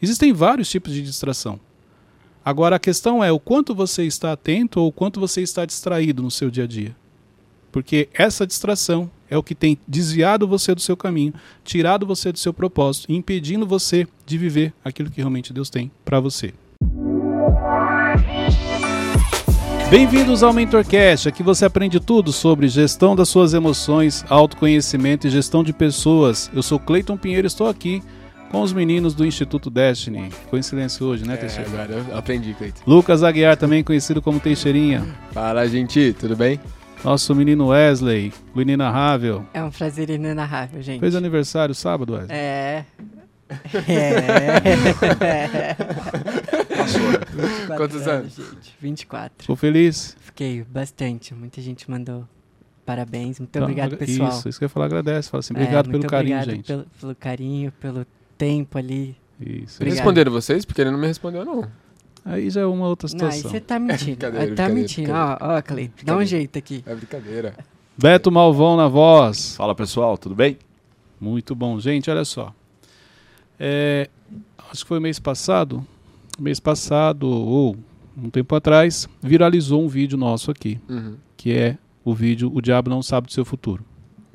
Existem vários tipos de distração. Agora a questão é o quanto você está atento ou o quanto você está distraído no seu dia a dia. Porque essa distração é o que tem desviado você do seu caminho, tirado você do seu propósito e impedindo você de viver aquilo que realmente Deus tem para você. Bem-vindos ao MentorCast, aqui você aprende tudo sobre gestão das suas emoções, autoconhecimento e gestão de pessoas. Eu sou Cleiton Pinheiro e estou aqui com os meninos do Instituto Destiny. Coincidência hoje, né, É, Teixeira? agora eu aprendi, Cleiton. Lucas Aguiar, também conhecido como Teixeirinha. Fala, gente, tudo bem? Nosso menino Wesley, o inenarrável. É um prazer inenarrável, gente. Fez aniversário sábado, Wesley? É. É. Passou. 24 Quantos anos? Gente? 24. Ficou feliz? Fiquei bastante. Muita gente mandou parabéns. Muito Então, obrigado, pessoal. Isso, isso que eu ia falar, agradece. Fala assim, É, obrigado muito pelo carinho, obrigado gente. Pelo, pelo carinho, pelo tempo ali. Isso. Responderam vocês? Porque ele não me respondeu, não. Aí já é uma outra Não, aí situação. você tá mentindo. Aí tá mentindo. Ó, ó, Cleiton, dá um jeito aqui. É brincadeira. Beto Malvão na voz. Fala pessoal, tudo bem? Muito bom. Gente, olha só. É, acho que foi mês passado. Mês passado, ou um tempo atrás, viralizou um vídeo nosso aqui, Uhum, que é o vídeo O Diabo Não Sabe do Seu Futuro.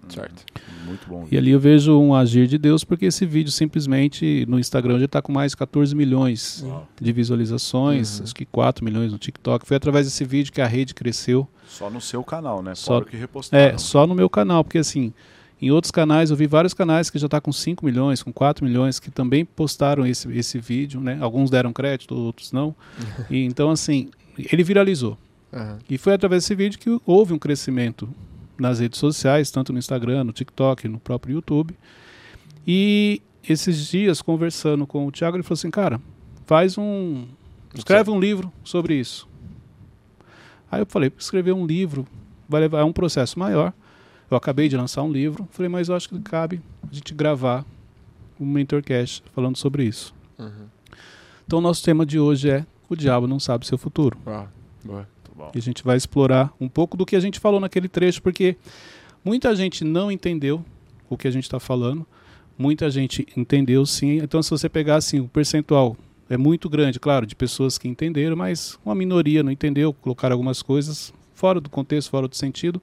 certo. Muito bom. E ali eu vejo um agir de Deus, porque esse vídeo simplesmente no Instagram já está com mais de 14 milhões Uau. de visualizações, Uhum. acho que 4 milhões no TikTok. Foi através desse vídeo que a rede cresceu. Só no seu canal, né? Só- Fora que repostaram. É, só no meu canal, porque assim, em outros canais, eu vi vários canais que já tá com 5 milhões, com 4 milhões, que também postaram esse, esse vídeo, né? Alguns deram crédito, outros não. e, então, assim, ele viralizou. Aham. E foi através desse vídeo que houve um crescimento nas redes sociais, tanto no Instagram, no TikTok, no próprio YouTube. E esses dias, conversando com o Thiago, ele falou assim, cara, faz um... Escreve um livro sobre isso. Aí eu falei, escrever um livro vai levar é um processo maior. Eu acabei de lançar um livro, falei, mas eu acho que cabe a gente gravar um mentorcast falando sobre isso. Uhum. Então, o nosso tema de hoje é o diabo não sabe seu futuro. Uau, boa. E a gente vai explorar um pouco do que a gente falou naquele trecho, porque muita gente não entendeu o que a gente está falando, muita gente entendeu sim. Então, se você pegar assim, o percentual é muito grande, claro, de pessoas que entenderam, mas uma minoria não entendeu, colocaram algumas coisas fora do contexto, fora do sentido.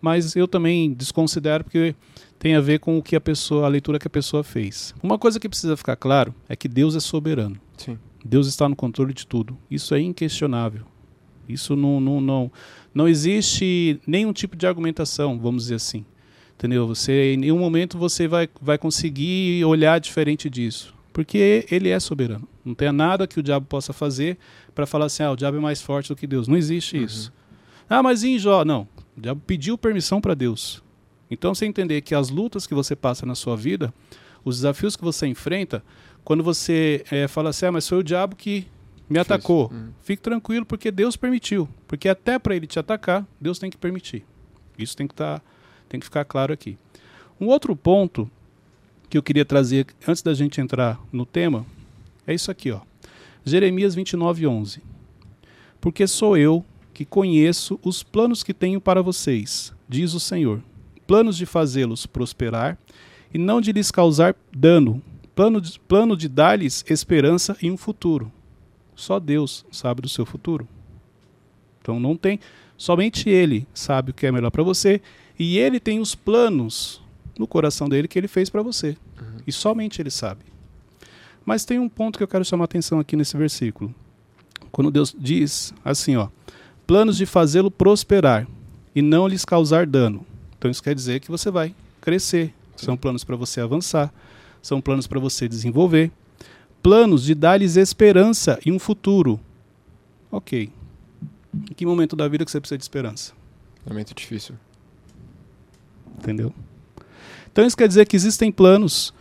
Mas eu também desconsidero porque tem a ver com o que a pessoa, a leitura que a pessoa fez. Uma coisa que precisa ficar claro é que Deus é soberano. Sim. Deus está no controle de tudo. Isso é inquestionável. Isso não, não, não, não existe nenhum tipo de argumentação, vamos dizer assim. Entendeu? Você, em nenhum momento você vai, vai conseguir olhar diferente disso. Porque ele é soberano. Não tem nada que o diabo possa fazer para falar assim, ah, o diabo é mais forte do que Deus. Não existe Uhum. isso. Ah, mas em Jó? Não. O diabo pediu permissão para Deus. Então você entender que as lutas que você passa na sua vida, os desafios que você enfrenta, quando você eh, fala assim, ah, mas foi o diabo que me atacou. Uhum. Fique tranquilo, porque Deus permitiu. Porque até para ele te atacar, Deus tem que permitir. Isso tem que, tá, tem que ficar claro aqui. Um outro ponto que eu queria trazer antes da gente entrar no tema é isso aqui, ó. Jeremias 29, 11. Porque sou eu que conheço os planos que tenho para vocês, diz o Senhor. Planos de fazê-los prosperar e não de lhes causar dano. Plano de, plano de dar-lhes esperança e um futuro. Só Deus sabe do seu futuro. Então não tem, somente Ele sabe o que é melhor para você e Ele tem os planos no coração dele que Ele fez para você. E somente Ele sabe. Mas tem um ponto que eu quero chamar a atenção aqui nesse versículo. Quando Deus diz assim, ó, planos de fazê-lo prosperar e não lhes causar dano. Então isso quer dizer que você vai crescer. São planos para você avançar, são planos para você desenvolver, planos de dar-lhes esperança e um futuro. Ok. Em que momento da vida que você precisa de esperança? Momento difícil. Entendeu? Então isso quer dizer que existem planos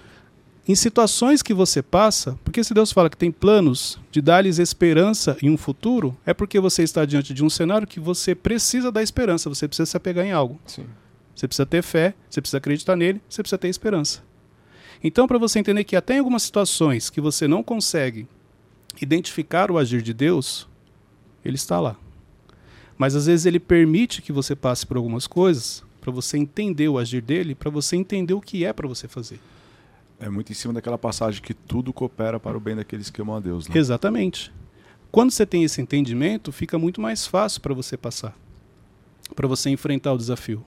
em situações que você passa, porque se Deus fala que tem planos de dar-lhes esperança e um futuro, é porque você está diante de um cenário que você precisa da esperança, você precisa se apegar em algo. Sim. Você precisa ter fé, você precisa acreditar nele, você precisa ter esperança. Então, para você entender que até em algumas situações que você não consegue identificar o agir de Deus, ele está lá. Mas às vezes ele permite que você passe por algumas coisas para você entender o agir dele, para você entender o que é para você fazer. É muito em cima daquela passagem que tudo coopera para o bem daqueles que amam a Deus. Né? Exatamente. Quando você tem esse entendimento, fica muito mais fácil para você passar, para você enfrentar o desafio.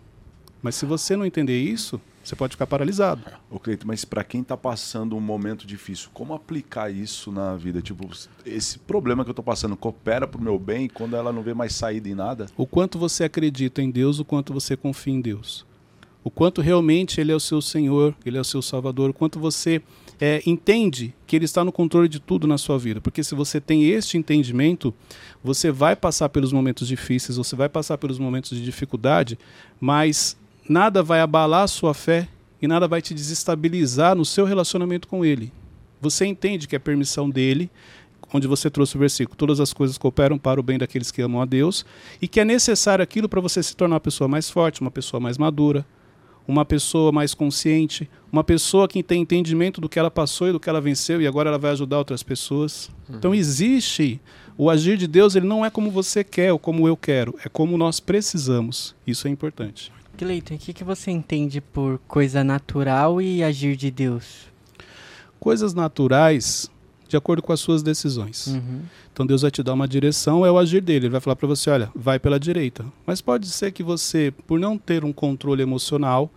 Mas se você não entender isso, você pode ficar paralisado. Ô, Cleito, mas para quem está passando um momento difícil, como aplicar isso na vida? Tipo, esse problema que eu estou passando coopera para o meu bem quando ela não vê mais saída em nada? O quanto você acredita em Deus, o quanto você confia em Deus. O quanto realmente Ele é o seu Senhor, Ele é o seu Salvador, o quanto você é, entende que Ele está no controle de tudo na sua vida. Porque se você tem este entendimento, você vai passar pelos momentos difíceis, você vai passar pelos momentos de dificuldade, mas nada vai abalar a sua fé e nada vai te desestabilizar no seu relacionamento com Ele. Você entende que é permissão dele, onde você trouxe o versículo, todas as coisas cooperam para o bem daqueles que amam a Deus, e que é necessário aquilo para você se tornar uma pessoa mais forte, uma pessoa mais madura, uma pessoa mais consciente, uma pessoa que tem entendimento do que ela passou e do que ela venceu e agora ela vai ajudar outras pessoas. Uhum. Então existe o agir de Deus, ele não é como você quer ou como eu quero, é como nós precisamos. Isso é importante. Cleiton, o que, que você entende por coisa natural e agir de Deus? Coisas naturais de acordo com as suas decisões. Uhum. Então Deus vai te dar uma direção, é o agir dele. Ele vai falar para você, olha, vai pela direita. Mas pode ser que você, por não ter um controle emocional,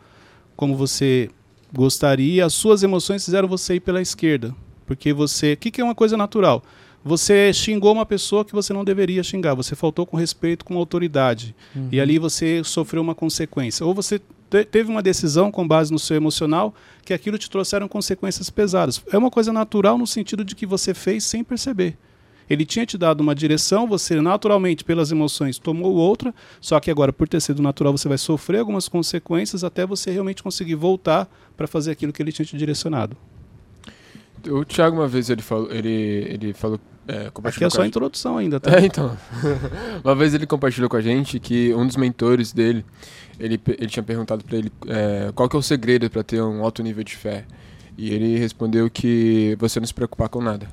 como você gostaria, as suas emoções fizeram você ir pela esquerda. Porque você, o que, que é uma coisa natural? Você xingou uma pessoa que você não deveria xingar, você faltou com respeito com autoridade. Uhum. E ali você sofreu uma consequência. Ou você te teve uma decisão com base no seu emocional que aquilo te trouxeram consequências pesadas. É uma coisa natural no sentido de que você fez sem perceber. Ele tinha te dado uma direção, você naturalmente, pelas emoções, tomou outra, só que agora, por ter sido natural, você vai sofrer algumas consequências até você realmente conseguir voltar para fazer aquilo que ele tinha te direcionado. O Thiago, uma vez, ele falou, ele, ele falou é, Aqui é só a introdução ainda, tá? É, então. Uma vez ele compartilhou com a gente que um dos mentores dele, ele, ele tinha perguntado para ele é, qual que é o segredo para ter um alto nível de fé. E ele respondeu que você não se preocupar com nada.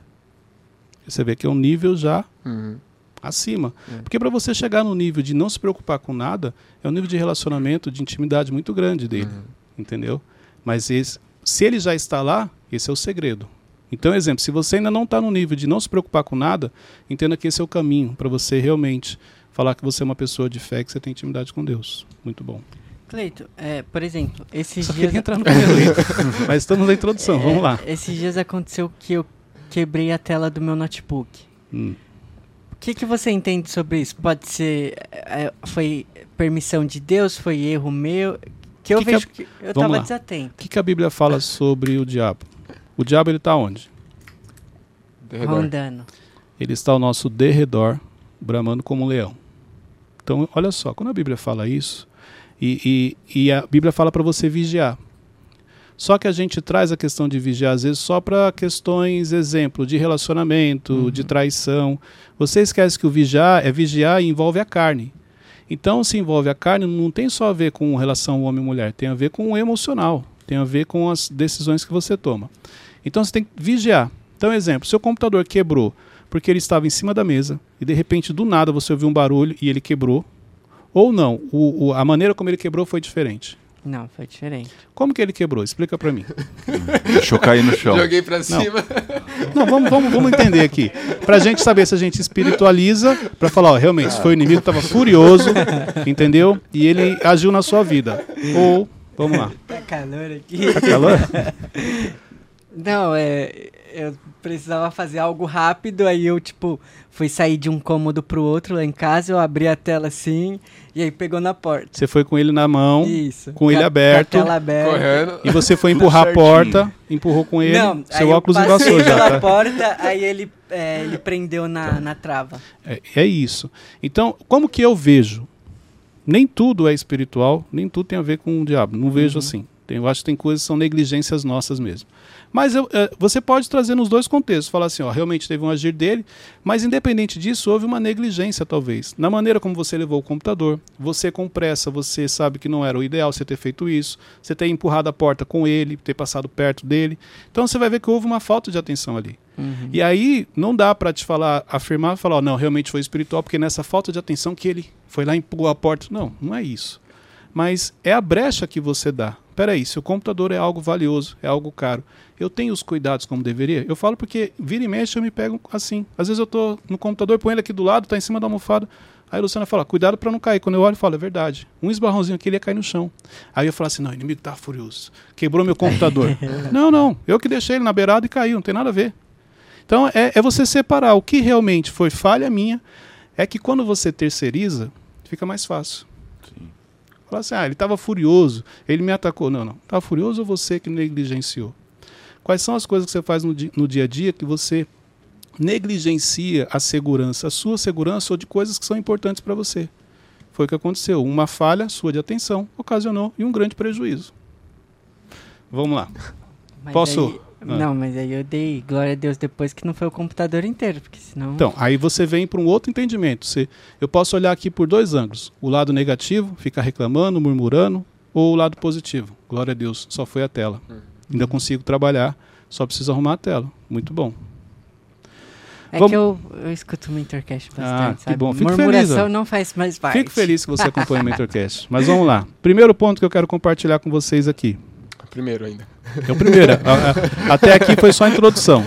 Você vê que é um nível já uhum. acima. É. Porque para você chegar no nível de não se preocupar com nada, é um nível de relacionamento, de intimidade muito grande dele. Uhum. Entendeu? Mas esse, se ele já está lá, esse é o segredo. Então, exemplo, se você ainda não está no nível de não se preocupar com nada, entenda que esse é o caminho para você realmente falar que você é uma pessoa de fé, que você tem intimidade com Deus. Muito bom. Cleito, é, por exemplo, esses Só dias. entrar no primeiro mas estamos na introdução, é, vamos lá. Esses dias aconteceu que eu quebrei a tela do meu notebook. Hum. O que, que você entende sobre isso? Pode ser. É, foi permissão de Deus? Foi erro meu? Que eu que vejo que, a... que eu estava desatento. O que, que a Bíblia fala sobre o diabo? O diabo ele está onde? Rondando. Ele está ao nosso derredor, bramando como um leão. Então, olha só, quando a Bíblia fala isso, e, e, e a Bíblia fala para você vigiar. Só que a gente traz a questão de vigiar, às vezes, só para questões, exemplo, de relacionamento, uhum. de traição. Você esquece que o vigiar é vigiar e envolve a carne. Então, se envolve a carne, não tem só a ver com relação homem e mulher, tem a ver com o emocional, tem a ver com as decisões que você toma. Então você tem que vigiar. Então, exemplo, seu computador quebrou porque ele estava em cima da mesa e de repente do nada você ouviu um barulho e ele quebrou. Ou não, o, o, a maneira como ele quebrou foi diferente. Não, foi diferente. Como que ele quebrou? Explica para mim. Deixou cair no chão. Joguei para cima. Não, vamos, vamos, vamos entender aqui. Pra gente saber se a gente espiritualiza, para falar, ó, realmente, foi o inimigo que estava furioso, entendeu? E ele agiu na sua vida. Ou, vamos lá. Tá calor aqui. Tá calor? Não, é. Eu precisava fazer algo rápido, aí eu, tipo, fui sair de um cômodo pro outro lá em casa, eu abri a tela assim, e aí pegou na porta. Você foi com ele na mão, Isso. com ele aberto, tela aberta. Correndo. E você foi empurrar a porta, empurrou com ele, Não, seu aí óculos eu embaçou já. pela Tá? porta, aí ele, é, ele prendeu na, na trava. É, é isso. Então, como que eu vejo? Nem tudo é espiritual, nem tudo tem a ver com o diabo. Não vejo Uhum. assim. Tem, eu acho que tem coisas que são negligências nossas mesmo. Mas eu, é, você pode trazer nos dois contextos, falar assim, ó, realmente teve um agir dele, mas independente disso, houve uma negligência talvez. Na maneira como você levou o computador, você com pressa, você sabe que não era o ideal você ter feito isso, você ter empurrado a porta com ele, ter passado perto dele. Então você vai ver que houve uma falta de atenção ali. Uhum. E aí não dá para te falar, afirmar, falar, ó, não, realmente foi espiritual, porque nessa falta de atenção que ele foi lá e empurrou a porta. Não, não é isso. Mas é a brecha que você dá. Peraí, se o computador é algo valioso, é algo caro, eu tenho os cuidados como deveria? Eu falo porque vira e mexe eu me pego assim. Às vezes eu tô no computador, põe ele aqui do lado, tá em cima da almofada. Aí a Luciana fala, cuidado para não cair. Quando eu olho, eu falo, é verdade. Um esbarrãozinho aqui, ele ia cair no chão. Aí eu falo assim, não, o inimigo tá furioso. Quebrou meu computador. não, não, eu que deixei ele na beirada e caiu, não tem nada a ver. Então é, é você separar o que realmente foi falha minha, é que quando você terceiriza, fica mais fácil. Fala assim, ah, ele estava furioso, ele me atacou. Não, não. Estava furioso ou você que negligenciou? Quais são as coisas que você faz no, di no dia a dia que você negligencia a segurança, a sua segurança ou de coisas que são importantes para você? Foi o que aconteceu. Uma falha sua de atenção ocasionou e um grande prejuízo. Vamos lá. Mas Posso- Ah. Não, mas aí eu dei glória a Deus depois que não foi o computador inteiro, porque senão. Então, aí você vem para um outro entendimento. Você, eu posso olhar aqui por dois ângulos: o lado negativo, ficar reclamando, murmurando, ou o lado positivo. Glória a Deus, só foi a tela. Ainda consigo trabalhar, só preciso arrumar a tela. Muito bom. é vamos- que eu, eu escuto o Mentorcast bastante, Ah, que sabe? bom. Fico Murmuração feliz, não faz mais parte. Fico feliz que você acompanha o Mentorcast. Mas vamos lá. Primeiro ponto que eu quero compartilhar com vocês aqui. Primeiro ainda. É o primeiro. a- a- até aqui foi só a introdução.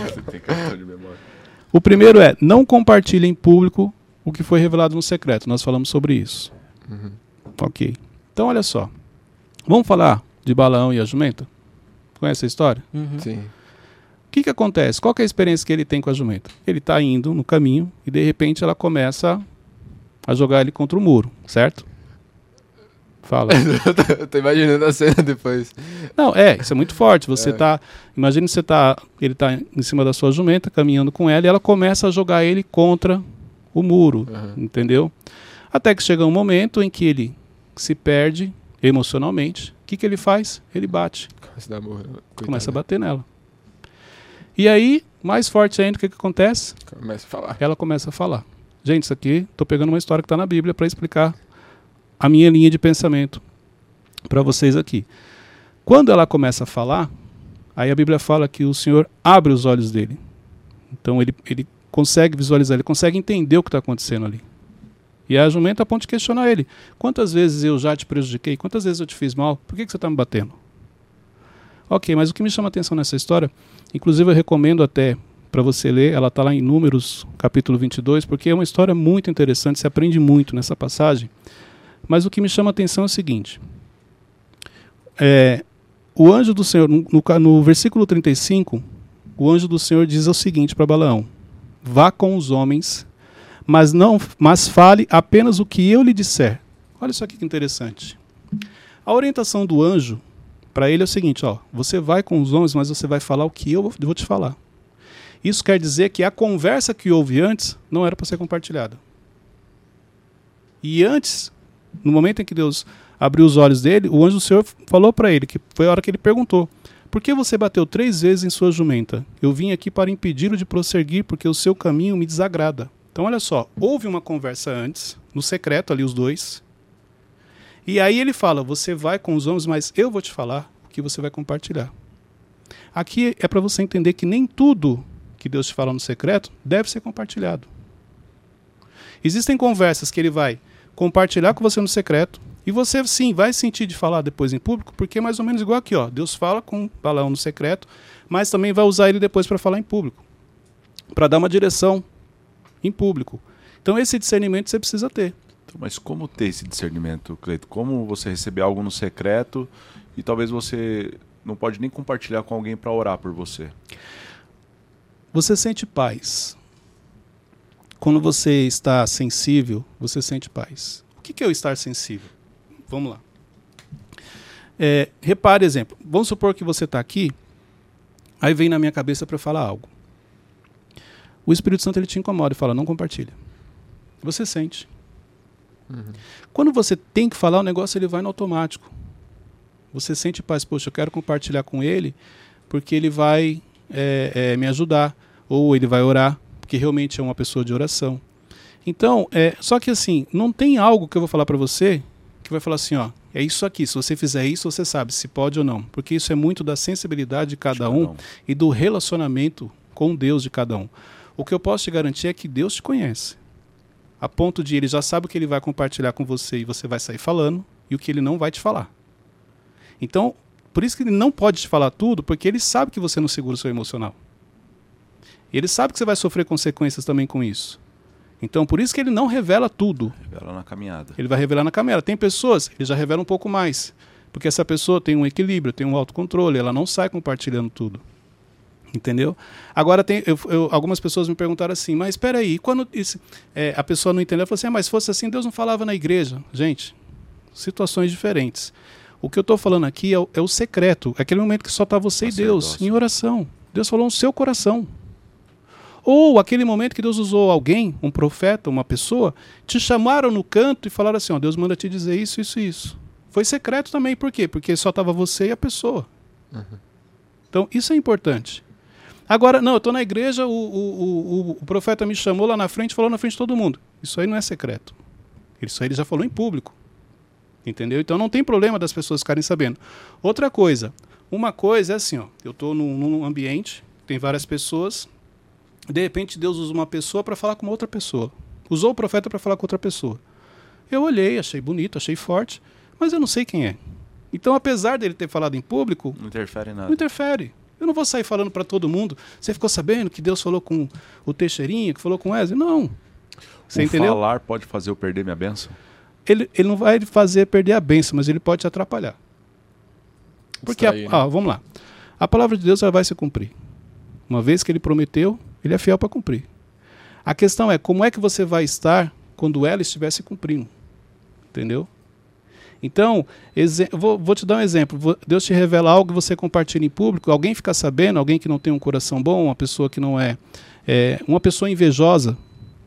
O primeiro é não compartilhe em público o que foi revelado no secreto. Nós falamos sobre isso. Uhum. Ok. Então, olha só. Vamos falar de Balaão e a jumenta? Conhece a história? Uhum. Sim. O que, que acontece? Qual que é a experiência que ele tem com a jumenta? Ele está indo no caminho e de repente ela começa a jogar ele contra o muro, certo? Fala. Eu tô imaginando a cena depois. Não, é, isso é muito forte. Você É. tá. Imagine você tá. Ele tá em cima da sua jumenta, caminhando com ela, e ela começa a jogar ele contra o muro. Aham. Entendeu? Até que chega um momento em que ele se perde emocionalmente. O que, que ele faz? Ele bate. Coitado, começa a né? bater nela. E aí, mais forte ainda, o que, que acontece? Começa a falar. Ela começa a falar. Gente, isso aqui, estou pegando uma história que está na Bíblia para explicar a minha linha de pensamento para vocês aqui. Quando ela começa a falar, aí a Bíblia fala que o Senhor abre os olhos dele. Então ele, ele consegue visualizar, ele consegue entender o que está acontecendo ali. E a jumenta a ponto de questionar ele. Quantas vezes eu já te prejudiquei? Quantas vezes eu te fiz mal? Por que, que você está me batendo? Ok, mas o que me chama a atenção nessa história, inclusive eu recomendo até para você ler, ela está lá em Números, capítulo 22, porque é uma história muito interessante, se aprende muito nessa passagem. Mas o que me chama a atenção é o seguinte: é, o anjo do Senhor, no, no, versículo 35, o anjo do Senhor diz o seguinte para Balaão: Vá com os homens, mas não, mas fale apenas o que eu lhe disser. Olha isso aqui que interessante. A orientação do anjo para ele é o seguinte: ó, você vai com os homens, mas você vai falar o que eu vou te falar. Isso quer dizer que a conversa que houve antes não era para ser compartilhada. E antes, no momento em que Deus abriu os olhos dele, o anjo do Senhor falou para ele, que foi a hora que ele perguntou: Por que você bateu três vezes em sua jumenta? Eu vim aqui para impedi-lo de prosseguir, porque o seu caminho me desagrada. Então, olha só, houve uma conversa antes, no secreto ali, os dois. E aí ele fala: Você vai com os homens, mas eu vou te falar o que você vai compartilhar. Aqui é para você entender que nem tudo que Deus te fala no secreto deve ser compartilhado. Existem conversas que ele vai compartilhar com você no secreto e você sim vai sentir de falar depois em público, porque é mais ou menos igual aqui, ó. Deus fala com Balaão no secreto, mas também vai usar ele depois para falar em público, para dar uma direção em público. Então esse discernimento você precisa ter. Então, mas como ter esse discernimento, Cleito? Como você receber algo no secreto e talvez você não pode nem compartilhar com alguém para orar por você? Você sente paz. Quando você está sensível, você sente paz. O que é o estar sensível? Vamos lá. É, repare, exemplo. Vamos supor que você está aqui, aí vem na minha cabeça para falar algo. O Espírito Santo ele te incomoda e fala: não compartilha. Você sente. Quando você tem que falar o negócio, ele vai no automático. Você sente paz, poxa, eu quero compartilhar com ele, porque ele vai é, é, me ajudar, ou ele vai orar, porque realmente é uma pessoa de oração. Então, é, só que assim, não tem algo que eu vou falar para você que vai falar assim, ó, é isso aqui, se você fizer isso, você sabe se pode ou não, porque isso é muito da sensibilidade de cada um Não. e do relacionamento com Deus de cada um. O que eu posso te garantir é que Deus te conhece. A ponto de ele já sabe o que ele vai compartilhar com você e você vai sair falando e o que ele não vai te falar. Então, por isso que ele não pode te falar tudo, porque ele sabe que você não segura o seu emocional. Ele sabe que você vai sofrer consequências também com isso. Então, por isso que ele não revela tudo. Revela na caminhada. Ele vai revelar na caminhada. Tem pessoas, ele já revela um pouco mais. Porque essa pessoa tem um equilíbrio, tem um autocontrole, ela não sai compartilhando tudo. Entendeu? Agora, tem, eu, eu, algumas pessoas me perguntaram assim, mas espera aí, quando isso, é, a pessoa não entendeu, ela falou assim, ah, mas se fosse assim, Deus não falava na igreja. Gente, situações diferentes. O que eu estou falando aqui é o, é o, secreto, é aquele momento que só está você e Deus, em oração. Deus falou no seu coração. Ou aquele momento que Deus usou alguém, um profeta, uma pessoa, te chamaram no canto e falaram assim: ó, Deus manda te dizer isso, isso e isso. Foi secreto também, por quê? Porque só estava você e a pessoa. Uhum. Então, isso é importante. Agora, não, eu estou na igreja, o, o, o, o, profeta me chamou lá na frente, falou na frente de todo mundo. Isso aí não é secreto. Isso aí ele já falou em público. Entendeu? Então não tem problema das pessoas ficarem sabendo. Outra coisa, uma coisa é assim, ó, eu estou num, num ambiente, tem várias pessoas, de repente Deus usa uma pessoa para falar com outra pessoa. Usou o profeta para falar com outra pessoa. Eu olhei, achei bonito, achei forte, mas eu não sei quem é. Então, apesar dele ter falado em público, não interfere nada. Não interfere. Eu não vou sair falando para todo mundo. Você ficou sabendo que Deus falou com o Teixeirinha, que falou com o Wesley? Não. Você o entendeu? falar pode fazer eu perder minha benção? Ele, ele não vai fazer perder a benção, mas ele pode te atrapalhar. Porque, aí, a, né? ah, vamos lá. A palavra de Deus ela vai se cumprir. Uma vez que ele prometeu, ele é fiel para cumprir. A questão é como é que você vai estar quando ela estiver se cumprindo. Entendeu? Então, vou, vou, te dar um exemplo. Deus te revela algo que você compartilha em público, alguém fica sabendo, alguém que não tem um coração bom, uma pessoa que não é, é uma pessoa invejosa.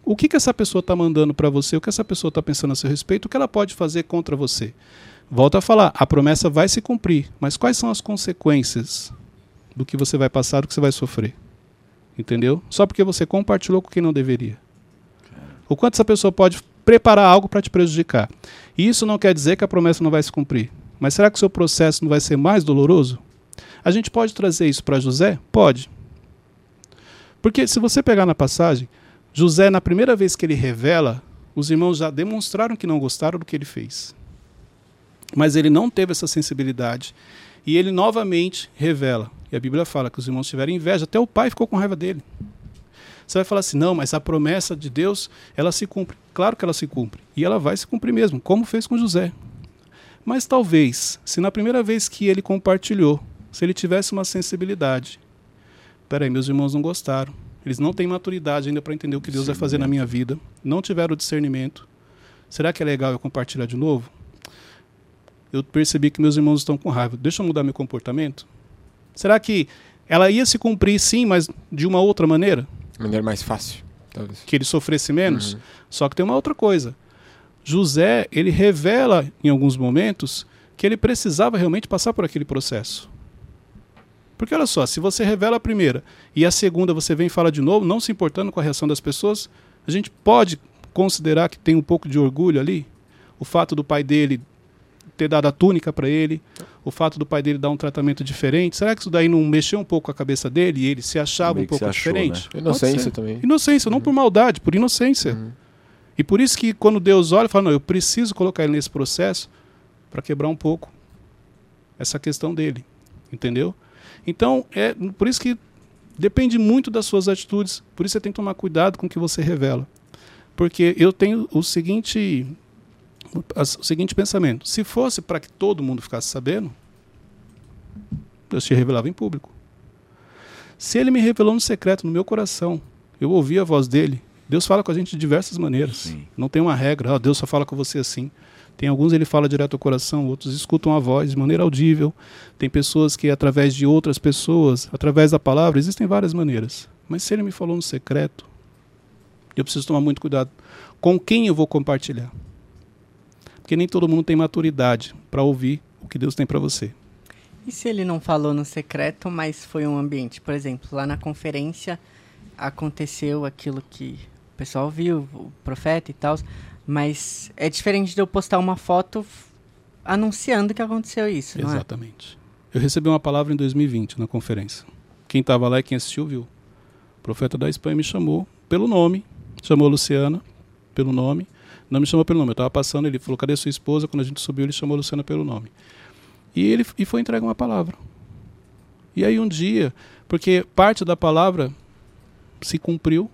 O que, que essa pessoa está mandando para você? O que essa pessoa está pensando a seu respeito? O que ela pode fazer contra você? Volto a falar, a promessa vai se cumprir, mas quais são as consequências do que você vai passar, do que você vai sofrer? Entendeu? Só porque você compartilhou com quem não deveria. O quanto essa pessoa pode preparar algo para te prejudicar. E isso não quer dizer que a promessa não vai se cumprir. Mas será que o seu processo não vai ser mais doloroso? A gente pode trazer isso para José? Pode. Porque se você pegar na passagem, José, na primeira vez que ele revela, os irmãos já demonstraram que não gostaram do que ele fez. Mas ele não teve essa sensibilidade. E ele novamente revela. E a Bíblia fala que os irmãos tiveram inveja, até o pai ficou com raiva dele. Você vai falar assim: não, mas a promessa de Deus, ela se cumpre. Claro que ela se cumpre. E ela vai se cumprir mesmo, como fez com José. Mas talvez, se na primeira vez que ele compartilhou, se ele tivesse uma sensibilidade. Peraí, meus irmãos não gostaram. Eles não têm maturidade ainda para entender o que Deus vai fazer na minha vida. Não tiveram discernimento. Será que é legal eu compartilhar de novo? Eu percebi que meus irmãos estão com raiva. Deixa eu mudar meu comportamento? Será que ela ia se cumprir sim, mas de uma outra maneira? Maneira mais fácil, talvez. Que ele sofresse menos? Uhum. Só que tem uma outra coisa. José, ele revela em alguns momentos que ele precisava realmente passar por aquele processo. Porque olha só, se você revela a primeira e a segunda você vem e fala de novo, não se importando com a reação das pessoas, a gente pode considerar que tem um pouco de orgulho ali. O fato do pai dele ter dado a túnica para ele, o fato do pai dele dar um tratamento diferente, será que isso daí não mexeu um pouco a cabeça dele e ele se achava Meio um pouco achou, diferente? Né? Inocência também. Inocência, não por maldade, por inocência. Uhum. E por isso que quando Deus olha, fala, não, eu preciso colocar ele nesse processo para quebrar um pouco essa questão dele, entendeu? Então, é por isso que depende muito das suas atitudes, por isso você tem que tomar cuidado com o que você revela. Porque eu tenho o seguinte o seguinte pensamento: se fosse para que todo mundo ficasse sabendo, Deus te revelava em público. Se ele me revelou no secreto, no meu coração, eu ouvi a voz dele. Deus fala com a gente de diversas maneiras. Sim. Não tem uma regra, oh, Deus só fala com você assim. Tem alguns ele fala direto ao coração, outros escutam a voz de maneira audível. Tem pessoas que através de outras pessoas, através da palavra, existem várias maneiras. Mas se ele me falou no secreto, eu preciso tomar muito cuidado com quem eu vou compartilhar. Porque nem todo mundo tem maturidade para ouvir o que Deus tem para você. E se ele não falou no secreto, mas foi um ambiente? Por exemplo, lá na conferência aconteceu aquilo que o pessoal viu, o profeta e tal, mas é diferente de eu postar uma foto anunciando que aconteceu isso, não é? Exatamente. É? Eu recebi uma palavra em 2020 na conferência. Quem estava lá e quem assistiu viu. O profeta da Espanha me chamou pelo nome, chamou a Luciana pelo nome não me chamou pelo nome. Eu estava passando, ele falou, cadê sua esposa? Quando a gente subiu, ele chamou a Luciana pelo nome. E ele e foi entregue uma palavra. E aí um dia, porque parte da palavra se cumpriu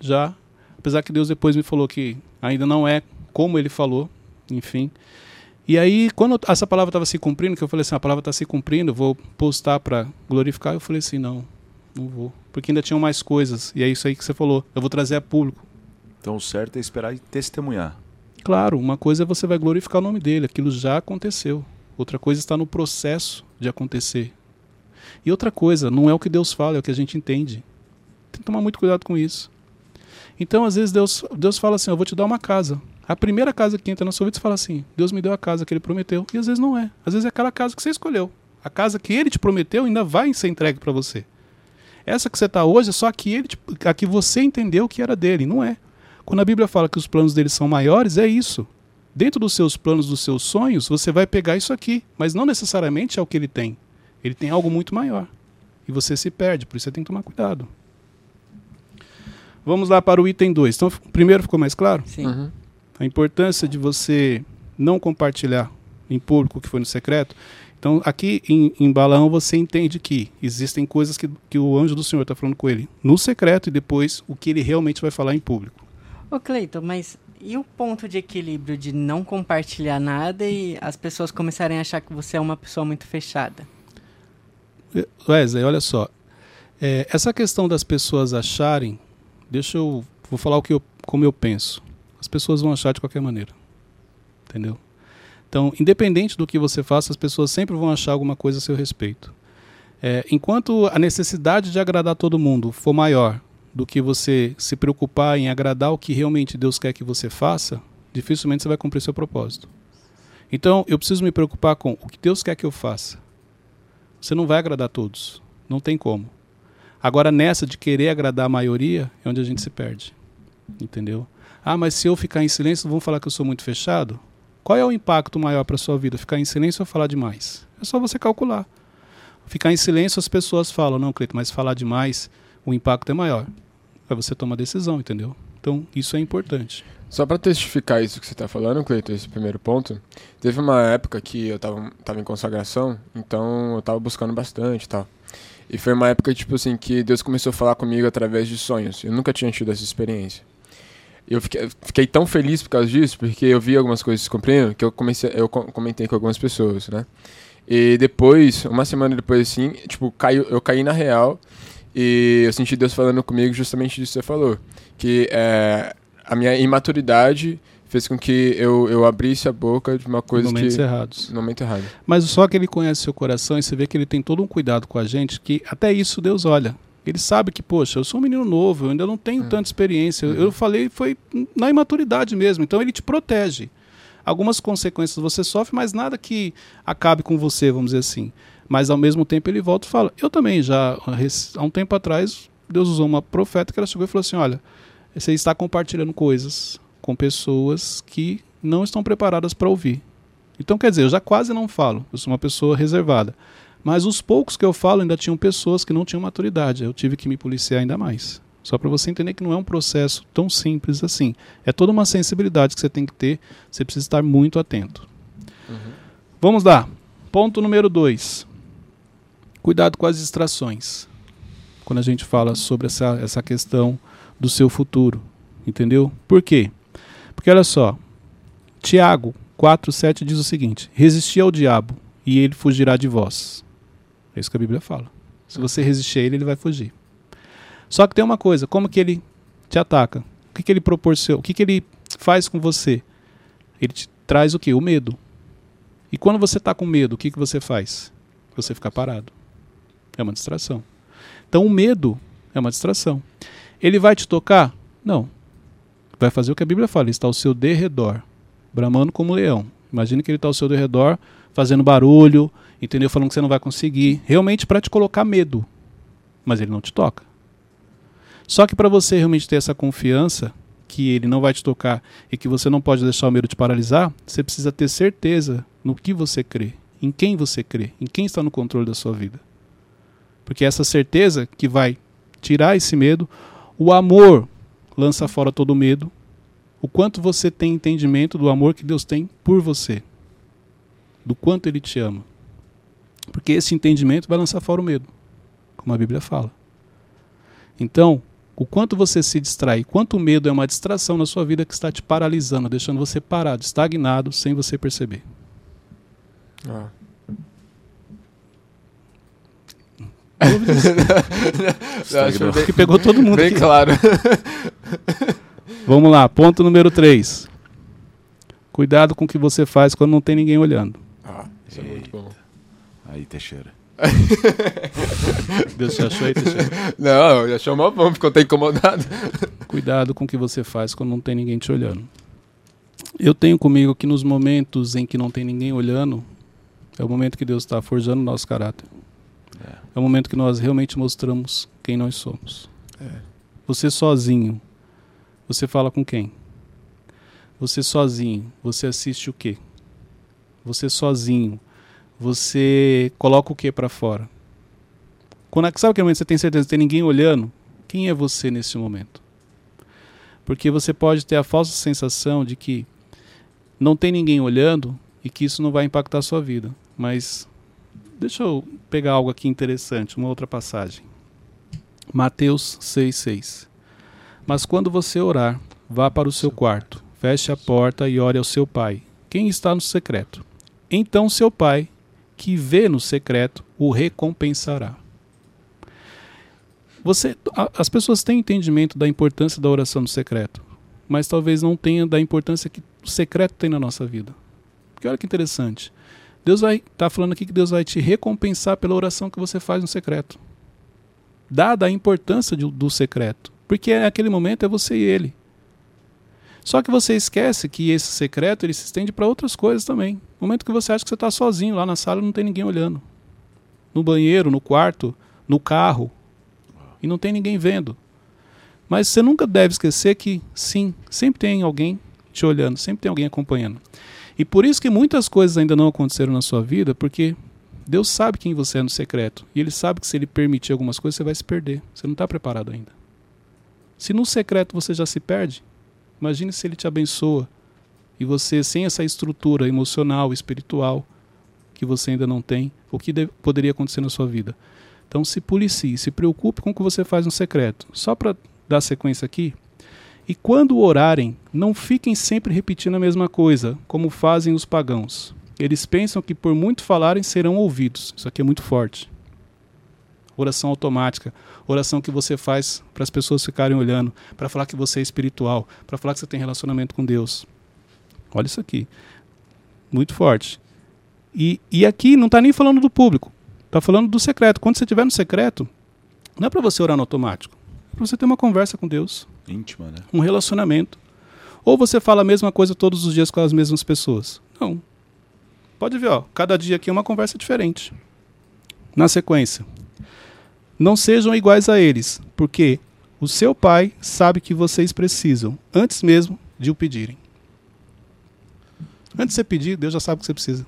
já, apesar que Deus depois me falou que ainda não é como ele falou, enfim. E aí, quando essa palavra estava se cumprindo, que eu falei assim, a palavra está se cumprindo, vou postar para glorificar, eu falei assim, não, não vou. Porque ainda tinham mais coisas. E é isso aí que você falou, eu vou trazer a público. Então o certo é esperar e testemunhar. Claro, uma coisa é você vai glorificar o nome dele, aquilo já aconteceu. Outra coisa está no processo de acontecer. E outra coisa, não é o que Deus fala, é o que a gente entende. Tem que tomar muito cuidado com isso. Então, às vezes, Deus, Deus fala assim: Eu vou te dar uma casa. A primeira casa que entra na sua vida, você fala assim: Deus me deu a casa que ele prometeu. E às vezes não é. Às vezes é aquela casa que você escolheu. A casa que ele te prometeu ainda vai ser entregue para você. Essa que você está hoje é só a que, ele te, a que você entendeu que era dele. Não é. Quando a Bíblia fala que os planos dele são maiores, é isso. Dentro dos seus planos, dos seus sonhos, você vai pegar isso aqui. Mas não necessariamente é o que ele tem. Ele tem algo muito maior. E você se perde, por isso você tem que tomar cuidado. Vamos lá para o item 2. Então, primeiro ficou mais claro? Sim. Uhum. A importância de você não compartilhar em público o que foi no secreto. Então, aqui em, em Balaão, você entende que existem coisas que, que o anjo do Senhor está falando com ele no secreto e depois o que ele realmente vai falar em público. Ô Cleiton, mas e o ponto de equilíbrio de não compartilhar nada e as pessoas começarem a achar que você é uma pessoa muito fechada? Wesley, olha só. É, essa questão das pessoas acharem, deixa eu. Vou falar o que eu, como eu penso. As pessoas vão achar de qualquer maneira. Entendeu? Então, independente do que você faça, as pessoas sempre vão achar alguma coisa a seu respeito. É, enquanto a necessidade de agradar todo mundo for maior do que você se preocupar em agradar o que realmente Deus quer que você faça, dificilmente você vai cumprir seu propósito. Então, eu preciso me preocupar com o que Deus quer que eu faça. Você não vai agradar todos, não tem como. Agora, nessa de querer agradar a maioria, é onde a gente se perde. Entendeu? Ah, mas se eu ficar em silêncio, vão falar que eu sou muito fechado? Qual é o impacto maior para sua vida? Ficar em silêncio ou falar demais? É só você calcular. Ficar em silêncio, as pessoas falam, não, Cleiton, mas falar demais, o impacto é maior. Aí você toma decisão, entendeu? Então, isso é importante. Só para testificar isso que você está falando, Cleiton, esse primeiro ponto, teve uma época que eu tava, tava em consagração, então eu tava buscando bastante e tal. E foi uma época, tipo assim, que Deus começou a falar comigo através de sonhos. Eu nunca tinha tido essa experiência. Eu fiquei, fiquei tão feliz por causa disso, porque eu vi algumas coisas se cumprindo, que eu, comecei, eu comentei com algumas pessoas, né? E depois, uma semana depois, assim, tipo, caiu, eu caí na real e eu senti Deus falando comigo justamente disso que você falou. Que é, a minha imaturidade fez com que eu, eu abrisse a boca de uma coisa Momentos que... errados. No momento errado. Mas só que ele conhece seu coração e você vê que ele tem todo um cuidado com a gente, que até isso Deus olha. Ele sabe que, poxa, eu sou um menino novo, eu ainda não tenho Hum. tanta experiência. Uhum. Eu falei, foi na imaturidade mesmo. Então ele te protege. Algumas consequências você sofre, mas nada que acabe com você, vamos dizer assim. Mas ao mesmo tempo ele volta e fala. Eu também já, há um tempo atrás, Deus usou uma profeta que ela chegou e falou assim: olha, você está compartilhando coisas com pessoas que não estão preparadas para ouvir. Então, quer dizer, eu já quase não falo, eu sou uma pessoa reservada. Mas os poucos que eu falo ainda tinham pessoas que não tinham maturidade. Eu tive que me policiar ainda mais. Só para você entender que não é um processo tão simples assim. É toda uma sensibilidade que você tem que ter, você precisa estar muito atento. Vamos lá. Ponto número dois. Cuidado com as distrações. Quando a gente fala sobre essa, essa questão do seu futuro. Entendeu? Por quê? Porque olha só. Tiago 4,7 diz o seguinte: Resisti ao diabo e ele fugirá de vós. É isso que a Bíblia fala. Se você resistir a ele, ele vai fugir. Só que tem uma coisa: como que ele te ataca? O que, que ele proporciona? O que, que ele faz com você? Ele te traz o que? O medo. E quando você está com medo, o que, que você faz? Você fica parado. É uma distração. Então o medo é uma distração. Ele vai te tocar? Não. Vai fazer o que a Bíblia fala, ele está ao seu derredor, bramando como leão. Imagina que ele está ao seu derredor, fazendo barulho, entendeu? Falando que você não vai conseguir, realmente para te colocar medo. Mas ele não te toca. Só que para você realmente ter essa confiança que ele não vai te tocar e que você não pode deixar o medo te paralisar, você precisa ter certeza no que você crê, em quem você crê, em quem está no controle da sua vida. Porque essa certeza que vai tirar esse medo, o amor lança fora todo medo, o quanto você tem entendimento do amor que Deus tem por você, do quanto Ele te ama. Porque esse entendimento vai lançar fora o medo, como a Bíblia fala. Então, o quanto você se distrai, quanto o medo é uma distração na sua vida que está te paralisando, deixando você parado, estagnado, sem você perceber. Ah. Estagnou. Acho que pegou todo mundo Bem aqui. claro. Vamos lá, ponto número 3. Cuidado com o que você faz quando não tem ninguém olhando. Ah, isso é muito bom. Aí, Teixeira. Deus te achou aí, Teixeira? Não, já achou uma bom, ficou até incomodado. Cuidado com o que você faz quando não tem ninguém te olhando. Eu tenho comigo que nos momentos em que não tem ninguém olhando, é o momento que Deus está forjando o nosso caráter. É o momento que nós realmente mostramos quem nós somos. É. Você sozinho, você fala com quem? Você sozinho, você assiste o quê? Você sozinho, você coloca o que para fora? Quando, sabe aquele momento que você tem certeza que tem ninguém olhando? Quem é você nesse momento? Porque você pode ter a falsa sensação de que não tem ninguém olhando e que isso não vai impactar a sua vida. Mas deixa eu pegar algo aqui interessante, uma outra passagem. Mateus 6,6. Mas quando você orar, vá para o seu quarto, feche a porta e ore ao seu pai, quem está no secreto. Então seu pai, que vê no secreto, o recompensará. Você, as pessoas têm entendimento da importância da oração no secreto, mas talvez não tenham da importância que o secreto tem na nossa vida. Porque olha que interessante. Deus vai tá falando aqui que Deus vai te recompensar pela oração que você faz no secreto. Dada a importância de- do secreto, porque naquele momento é você e ele. Só que você esquece que esse secreto ele se estende para outras coisas também. No momento que você acha que você está sozinho lá na sala, não tem ninguém olhando. No banheiro, no quarto, no carro, e não tem ninguém vendo. Mas você nunca deve esquecer que, sim, sempre tem alguém te olhando, sempre tem alguém acompanhando. E por isso que muitas coisas ainda não aconteceram na sua vida, porque Deus sabe quem você é no secreto. E Ele sabe que se Ele permitir algumas coisas, você vai se perder. Você não está preparado ainda. Se no secreto você já se perde, imagine se Ele te abençoa e você, sem essa estrutura emocional, espiritual, que você ainda não tem, o que poderia acontecer na sua vida? Então se policie, se preocupe com o que você faz no secreto. Só para dar sequência aqui. E quando orarem, não fiquem sempre repetindo a mesma coisa, como fazem os pagãos. Eles pensam que por muito falarem serão ouvidos. Isso aqui é muito forte. Oração automática, oração que você faz para as pessoas ficarem olhando, para falar que você é espiritual, para falar que você tem relacionamento com Deus. Olha isso aqui. Muito forte. E, e aqui não está nem falando do público. Está falando do secreto. Quando você estiver no secreto, não é para você orar no automático. Para você ter uma conversa com Deus, Íntima, né? um relacionamento. Ou você fala a mesma coisa todos os dias com as mesmas pessoas. Não. Pode ver, ó. Cada dia aqui é uma conversa diferente. Na sequência. Não sejam iguais a eles, porque o seu pai sabe que vocês precisam, antes mesmo de o pedirem. Antes de você pedir, Deus já sabe o que você precisa.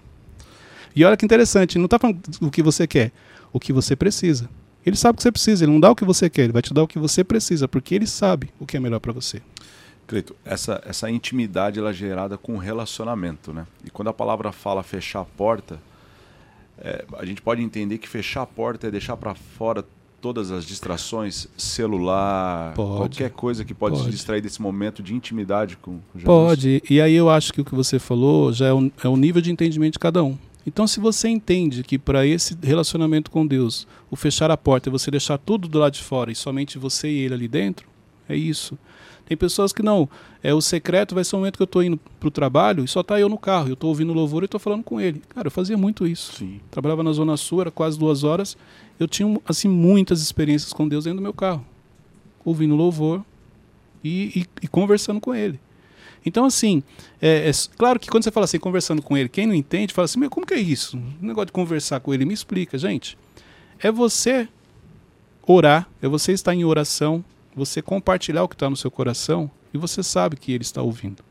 E olha que interessante, não está falando o que você quer, o que você precisa. Ele sabe o que você precisa, ele não dá o que você quer, ele vai te dar o que você precisa, porque ele sabe o que é melhor para você. Cleito, essa, essa intimidade ela é gerada com relacionamento, né? E quando a palavra fala fechar a porta, é, a gente pode entender que fechar a porta é deixar para fora todas as distrações, celular, Pode. qualquer coisa que pode, Pode. te distrair desse momento de intimidade com com Jesus. Pode, e aí eu acho que o que você falou já é o, é o nível de entendimento de cada um. Então, se você entende que para esse relacionamento com Deus, o fechar a porta é você deixar tudo do lado de fora e somente você e ele ali dentro, é isso. Tem pessoas que não, é o secreto vai ser o momento que eu estou indo para o trabalho e só tá eu no carro, eu estou ouvindo louvor e estou falando com ele. Cara, eu fazia muito isso. Sim. Trabalhava na Zona Sul, era quase duas horas. Eu tinha assim muitas experiências com Deus dentro do meu carro, ouvindo louvor e, e- e conversando com Ele. Então, assim, é, é claro que quando você fala assim, conversando com Ele, quem não entende, fala assim, "Meu, como que é isso? Um negócio de conversar com Ele, me explica, gente. É você orar, é você estar em oração, você compartilhar o que está no seu coração e você sabe que Ele está ouvindo.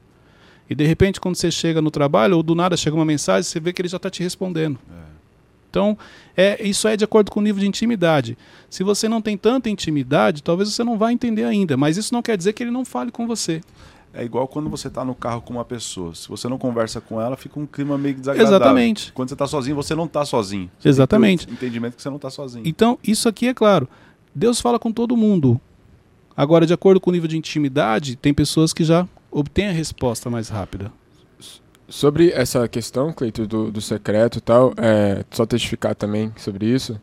E de repente, quando você chega no trabalho, ou do nada chega uma mensagem, você vê que Ele já está te respondendo. Então, é, isso é de acordo com o nível de intimidade. Se você não tem tanta intimidade, talvez você não vá entender ainda, mas isso não quer dizer que ele não fale com você. É igual quando você está no carro com uma pessoa. Se você não conversa com ela, fica um clima meio desagradável. Exatamente. Quando você está sozinho, você não está sozinho. Você Exatamente. Entendimento que você não está sozinho. Então, isso aqui é claro. Deus fala com todo mundo. Agora, de acordo com o nível de intimidade, tem pessoas que já obtêm a resposta mais rápida. Sobre essa questão, Cleito, do, do secreto e tal, é, só testificar também sobre isso.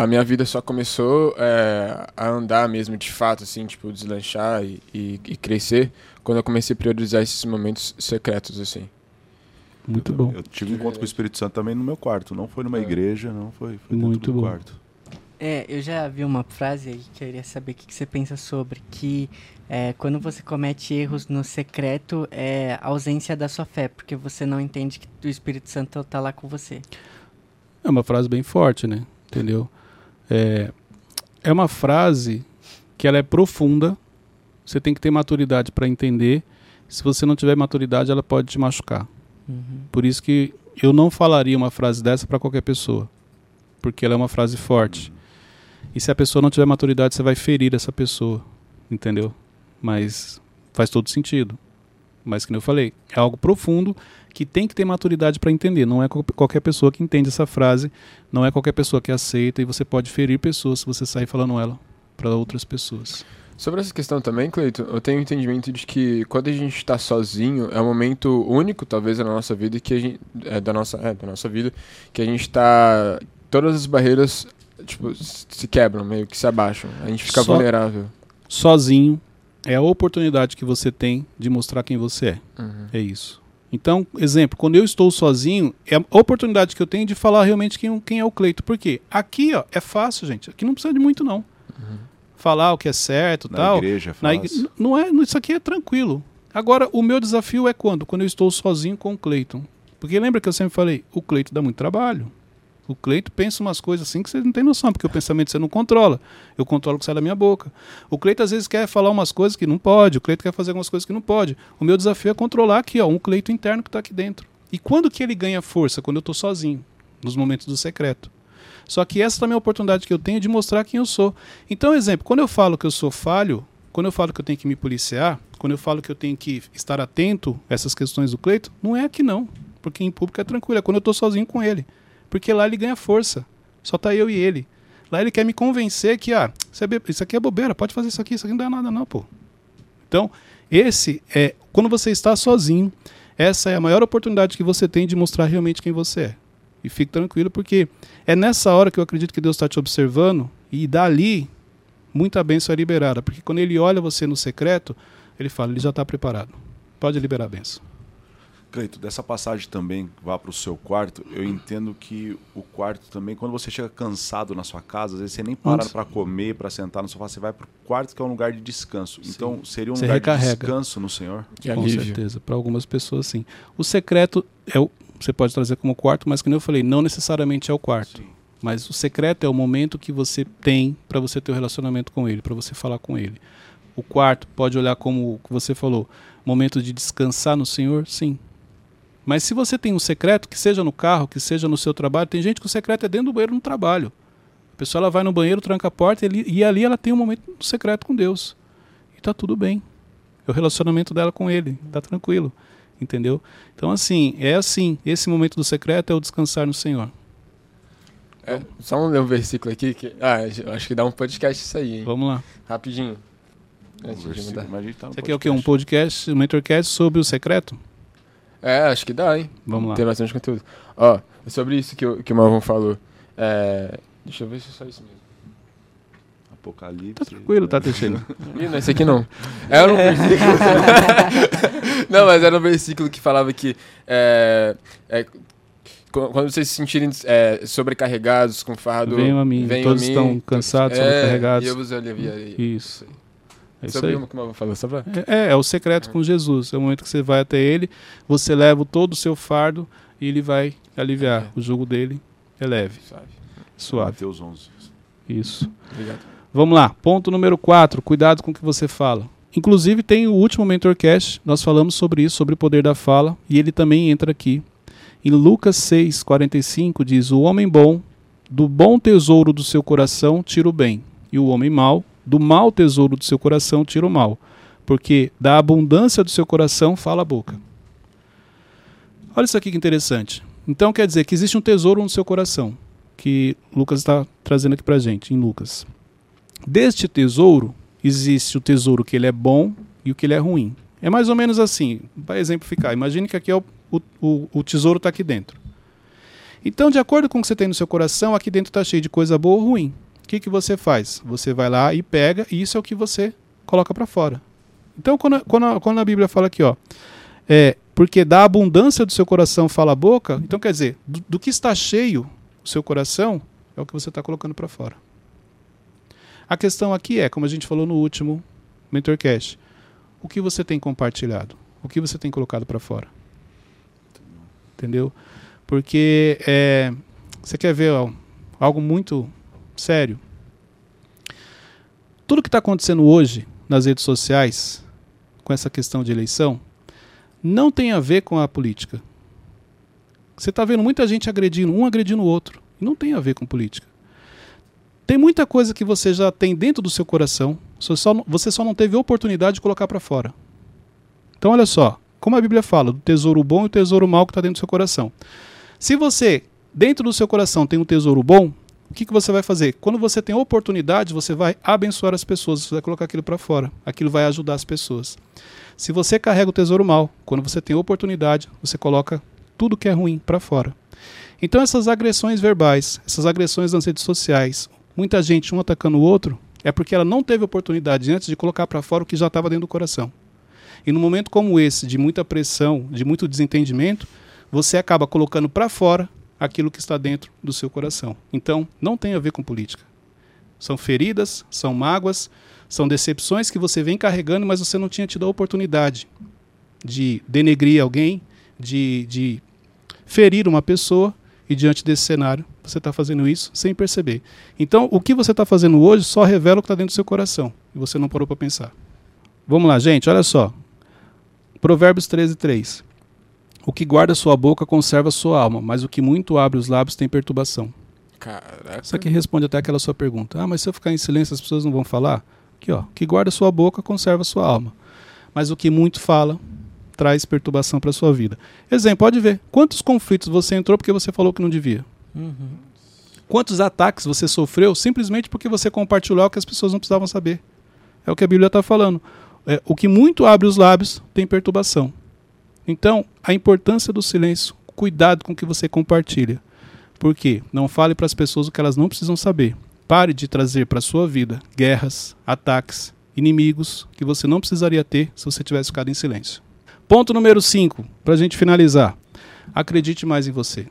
A minha vida só começou é, a andar mesmo de fato, assim, tipo, deslanchar e, e, e crescer quando eu comecei a priorizar esses momentos secretos, assim. Muito eu, bom. Eu tive um encontro com o Espírito Santo também no meu quarto. Não foi numa É. igreja, não foi, foi dentro Muito do bom. quarto. É, eu já vi uma frase aí que eu queria saber o que, que você pensa sobre, que é, quando você comete erros no secreto, é a ausência da sua fé, porque você não entende que o Espírito Santo tá lá com você. É uma frase bem forte, né? Entendeu? É, é uma frase que ela é profunda. Você tem que ter maturidade para entender. Se você não tiver maturidade, ela pode te machucar. Uhum. Por isso que eu não falaria uma frase dessa para qualquer pessoa, porque ela é uma frase forte. E se a pessoa não tiver maturidade, você vai ferir essa pessoa, entendeu? Mas faz todo sentido. Mas que eu falei, é algo profundo que tem que ter maturidade para entender. Não é qual- qualquer pessoa que entende essa frase, não é qualquer pessoa que aceita e você pode ferir pessoas se você sair falando ela para outras pessoas. Sobre essa questão também, Cleito, eu tenho o entendimento de que quando a gente está sozinho, é um momento único, talvez, da nossa vida, que a gente, é, da, nossa, é, da nossa vida, que a gente está... Todas as barreiras, tipo, se quebram, meio que se abaixam. A gente fica Só- vulnerável. Sozinho é a oportunidade que você tem de mostrar quem você é. Uhum. É isso. Então, exemplo, quando eu estou sozinho, é a oportunidade que eu tenho de falar realmente quem, quem é o Cleito. Por quê? Aqui, ó, é fácil, gente. Aqui não precisa de muito, não. Falar o que é certo Na tal. igreja, Na faz. igre- Não é, isso aqui é tranquilo. Agora, o meu desafio é quando? Quando eu estou sozinho com o Cleiton. Porque lembra que eu sempre falei, o Cleito dá muito trabalho. O Cleito pensa umas coisas assim que você não tem noção, porque o pensamento você não controla. Eu controlo o que sai da minha boca. O Cleito às vezes quer falar umas coisas que não pode, o Cleito quer fazer algumas coisas que não pode. O meu desafio é controlar aqui, ó, um Cleito interno que está aqui dentro. E quando que ele ganha força? Quando eu estou sozinho, nos momentos do secreto. Só que essa também é a oportunidade que eu tenho de mostrar quem eu sou. Então, exemplo, quando eu falo que eu sou falho, quando eu falo que eu tenho que me policiar, quando eu falo que eu tenho que estar atento a essas questões do Cleito, não é aqui não. Porque em público é tranquilo, é quando eu estou sozinho com ele. Porque lá ele ganha força. Só tá eu e ele. Lá ele quer me convencer que, ah, isso, é isso aqui é bobeira, pode fazer isso aqui, isso aqui não dá nada não, pô. Então, esse é, quando você está sozinho, essa é a maior oportunidade que você tem de mostrar realmente quem você é. E fique tranquilo, porque é nessa hora que eu acredito que Deus está te observando, e dali muita bênção é liberada. Porque quando ele olha você no secreto, ele fala, ele já está preparado. Pode liberar a bênção. Cleito, dessa passagem também, vá para o seu quarto, eu entendo que o quarto também, quando você chega cansado na sua casa, às vezes você nem para para comer, para sentar no sofá, você vai para o quarto que é um lugar de descanso. Então, seria um Você lugar recarrega. de descanso no Senhor? De com alívio. certeza. Para algumas pessoas, sim. O secreto é o, você pode trazer como quarto, mas como eu falei, não necessariamente é o quarto. Sim. Mas o secreto é o momento que você tem para você ter o um relacionamento com ele, para você falar com ele. O quarto pode olhar como o que você falou, momento de descansar no Senhor, sim. Mas se você tem um secreto, que seja no carro, que seja no seu trabalho, tem gente que o secreto é dentro do banheiro no trabalho. A pessoa ela vai no banheiro, tranca a porta ele- e ali ela tem um momento secreto com Deus. E tá tudo bem. É o relacionamento dela com ele, tá tranquilo. Entendeu? Então, assim, é assim. Esse momento do secreto é o descansar no Senhor. É, só um ler um versículo aqui que. Ah, acho que dá um podcast isso aí, hein? Vamos lá. Rapidinho. Um Antes de mudar. tá no Você quer o quê? Um podcast. podcast, um mentorcast sobre o secreto? É, acho que dá, hein? Vamos lá. Tem bastante conteúdo. Ó, é sobre isso que, o- que o Marvão falou. É, deixa eu ver se é só isso mesmo. Apocalipse. Tá tranquilo, tá, É. Teixeira? Ih, não, esse aqui não. Era um versículo. não, mas era um versículo que falava que. É, é, qu- quando vocês se sentirem é, sobrecarregados com fardo. Venham a mim. venham Todos a mim, estão cansados, é, sobrecarregados. E eu vos aliviarei. Isso. É isso Sobre aí. o que o Marvão falou, só pra... É, é o secreto com Jesus. É o momento que você vai até ele, você leva todo o seu fardo e ele vai aliviar. É. O jugo dele é leve, Suave. suave. Mateus 11. Isso. Obrigado. Vamos lá. Ponto número 4. Cuidado com o que você fala. Inclusive, tem o último Mentorcast. Nós falamos sobre isso, sobre o poder da fala. E ele também entra aqui. Em Lucas 6, 45, diz: O homem bom, do bom tesouro do seu coração, tira o bem. E o homem mau, do mau tesouro do seu coração, tira o mal. Porque da abundância do seu coração fala a boca. Olha isso aqui que interessante. Então quer dizer que existe um tesouro no seu coração, que Lucas está trazendo aqui para gente, em Lucas. Deste tesouro, existe o tesouro que ele é bom e o que ele é ruim. É mais ou menos assim, para exemplificar. Imagine que aqui é o, o, o tesouro está aqui dentro. Então, de acordo com o que você tem no seu coração, aqui dentro está cheio de coisa boa ou ruim. O que, que você faz? Você vai lá e pega, e isso é o que você coloca para fora. Então, quando, quando, quando a Bíblia fala aqui, ó, é, porque da abundância do seu coração fala a boca, então quer dizer, do, do que está cheio o seu coração, é o que você está colocando para fora. A questão aqui é, como a gente falou no último Mentorcast, o que você tem compartilhado? O que você tem colocado para fora? Entendeu? Porque é, você quer ver ó, algo muito sério? Tudo que está acontecendo hoje nas redes sociais, com essa questão de eleição, não tem a ver com a política. Você está vendo muita gente agredindo, um agredindo o outro. Não tem a ver com política. Tem muita coisa que você já tem dentro do seu coração, você só, não teve oportunidade de colocar para fora. Então, olha só, como a Bíblia fala, do tesouro bom e o tesouro mau que está dentro do seu coração. Se você, dentro do seu coração, tem um tesouro bom, o que, que você vai fazer? Quando você tem oportunidade, você vai abençoar as pessoas, você vai colocar aquilo para fora. Aquilo vai ajudar as pessoas. Se você carrega o tesouro mal, quando você tem oportunidade, você coloca tudo que é ruim para fora. Então essas agressões verbais, essas agressões nas redes sociais, muita gente um atacando o outro, é porque ela não teve oportunidade antes de colocar para fora o que já estava dentro do coração. E num momento como esse, de muita pressão, de muito desentendimento, você acaba colocando para fora aquilo que está dentro do seu coração. Então, não tem a ver com política. São feridas, são mágoas, são decepções que você vem carregando, mas você não tinha tido a oportunidade de denegrir alguém, de, de ferir uma pessoa, e diante desse cenário, você está fazendo isso sem perceber. Então, o que você está fazendo hoje só revela o que está dentro do seu coração. E você não parou para pensar. Vamos lá, gente, olha só. Provérbios 13, 3. O que guarda sua boca conserva sua alma, mas o que muito abre os lábios tem perturbação. Caraca. Isso aqui responde até aquela sua pergunta. Ah, mas se eu ficar em silêncio as pessoas não vão falar? Aqui, ó. O que guarda sua boca conserva sua alma. Mas o que muito fala traz perturbação para sua vida. Exemplo, pode ver. Quantos conflitos você entrou porque você falou que não devia? Uhum. Quantos ataques você sofreu simplesmente porque você compartilhou o que as pessoas não precisavam saber? É o que a Bíblia está falando. É, o que muito abre os lábios tem perturbação. Então, a importância do silêncio, cuidado com o que você compartilha. Por quê? Não fale para as pessoas o que elas não precisam saber. Pare de trazer para a sua vida guerras, ataques, inimigos que você não precisaria ter se você tivesse ficado em silêncio. Ponto número 5, para a gente finalizar. Acredite mais em você.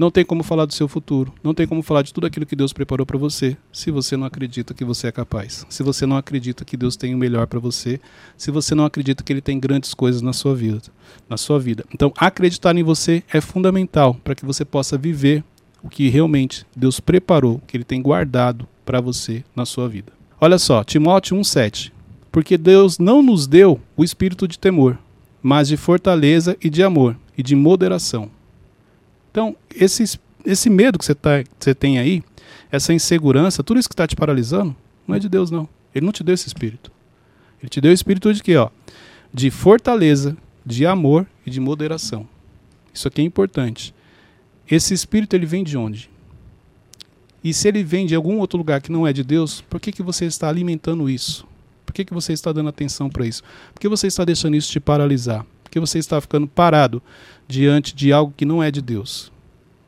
Não tem como falar do seu futuro, não tem como falar de tudo aquilo que Deus preparou para você, se você não acredita que você é capaz, se você não acredita que Deus tem o melhor para você, se você não acredita que Ele tem grandes coisas na sua vida, na sua vida. Então, acreditar em você é fundamental para que você possa viver o que realmente Deus preparou, que Ele tem guardado para você na sua vida. Olha só, Timóteo 1:7. Porque Deus não nos deu o espírito de temor, mas de fortaleza e de amor e de moderação. Então, esse, esse medo que você, tá, que você tem aí, essa insegurança, tudo isso que está te paralisando, não é de Deus, não. Ele não te deu esse espírito. Ele te deu o espírito de quê? Ó? De fortaleza, de amor e de moderação. Isso aqui é importante. Esse espírito ele vem de onde? E se ele vem de algum outro lugar que não é de Deus, por que, que você está alimentando isso? Por que, que você está dando atenção para isso? Por que você está deixando isso te paralisar? Por que você está ficando parado diante de algo que não é de Deus?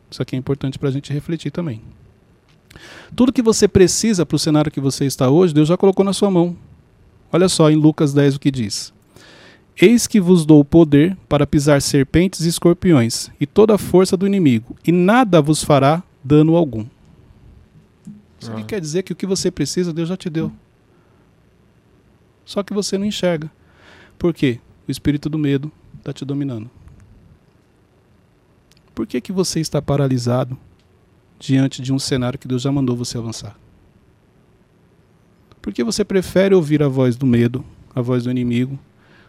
Isso aqui é importante para a gente refletir também. Tudo que você precisa para o cenário que você está hoje, Deus já colocou na sua mão. Olha só em Lucas 10 o que diz. Eis que vos dou poder para pisar serpentes e escorpiões, e toda a força do inimigo, e nada vos fará dano algum. Isso aqui Ah. quer dizer que o que você precisa, Deus já te deu. Só que você não enxerga. Por quê? O espírito do medo está te dominando. Por que, que você está paralisado diante de um cenário que Deus já mandou você avançar? Por que você prefere ouvir a voz do medo, a voz do inimigo,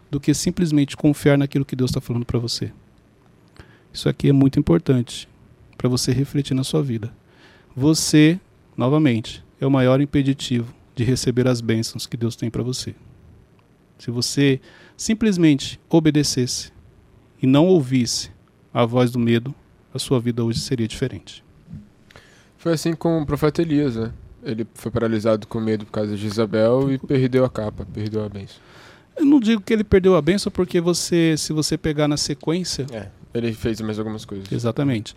do que simplesmente confiar naquilo que Deus está falando para você? Isso aqui é muito importante para você refletir na sua vida. Você, novamente, é o maior impeditivo de receber as bênçãos que Deus tem para você. Se você simplesmente obedecesse e não ouvisse a voz do medo, a sua vida hoje seria diferente. Foi assim com o profeta Elias, né? Ele foi paralisado com medo por causa de Isabel e perdeu a capa, perdeu a bênção. Eu não digo que ele perdeu a benção porque você, se você pegar na sequência, É, ele fez mais algumas coisas. exatamente.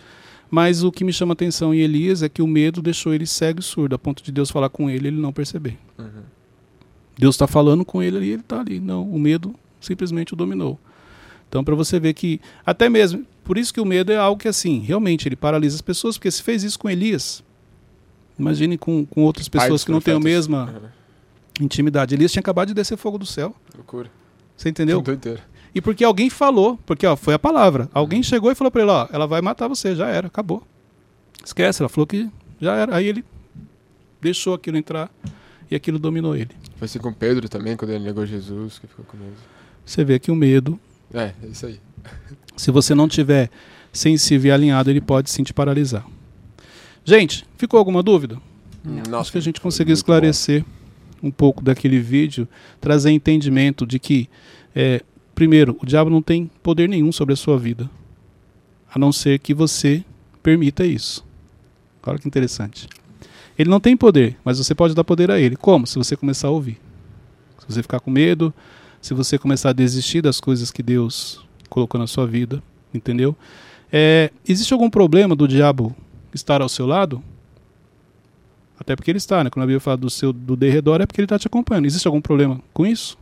Mas o que me chama atenção em Elias é que o medo deixou ele cego e surdo, a ponto de Deus falar com ele e ele não perceber. Uhum. Deus está falando com ele e ele está ali. Não, o medo simplesmente o dominou. Então, para você ver que, até mesmo, por isso que o medo é algo que, assim, realmente ele paralisa as pessoas, porque se fez isso com Elias, imagine com, com outras pessoas que não têm a mesma Uhum. intimidade. Elias tinha acabado de descer fogo do céu. Loucura. Você entendeu? Doideira. E porque alguém falou, porque ó, foi a palavra. Alguém chegou e falou para ele, ó, ela vai matar você, já era, acabou. Esquece, ela falou que já era. Aí ele deixou aquilo entrar e aquilo dominou ele. Foi assim com Pedro também, quando ele negou Jesus, que ficou com medo. Você vê que o medo, É, é isso aí. se você não tiver sensível e alinhado, ele pode sim te paralisar. Gente, ficou alguma dúvida? Nossa, Acho que a gente conseguiu esclarecer um pouco daquele vídeo, trazer entendimento de que, é, primeiro, o diabo não tem poder nenhum sobre a sua vida, a não ser que você permita isso. Olha que interessante. Ele não tem poder, mas você pode dar poder a ele. Como? Se você começar a ouvir. Se você ficar com medo, se você começar a desistir das coisas que Deus colocou na sua vida, entendeu? É, existe algum problema do diabo estar ao seu lado? Até porque ele está, né? Quando a Bíblia fala do seu do derredor, é porque ele está te acompanhando. Existe algum problema com isso?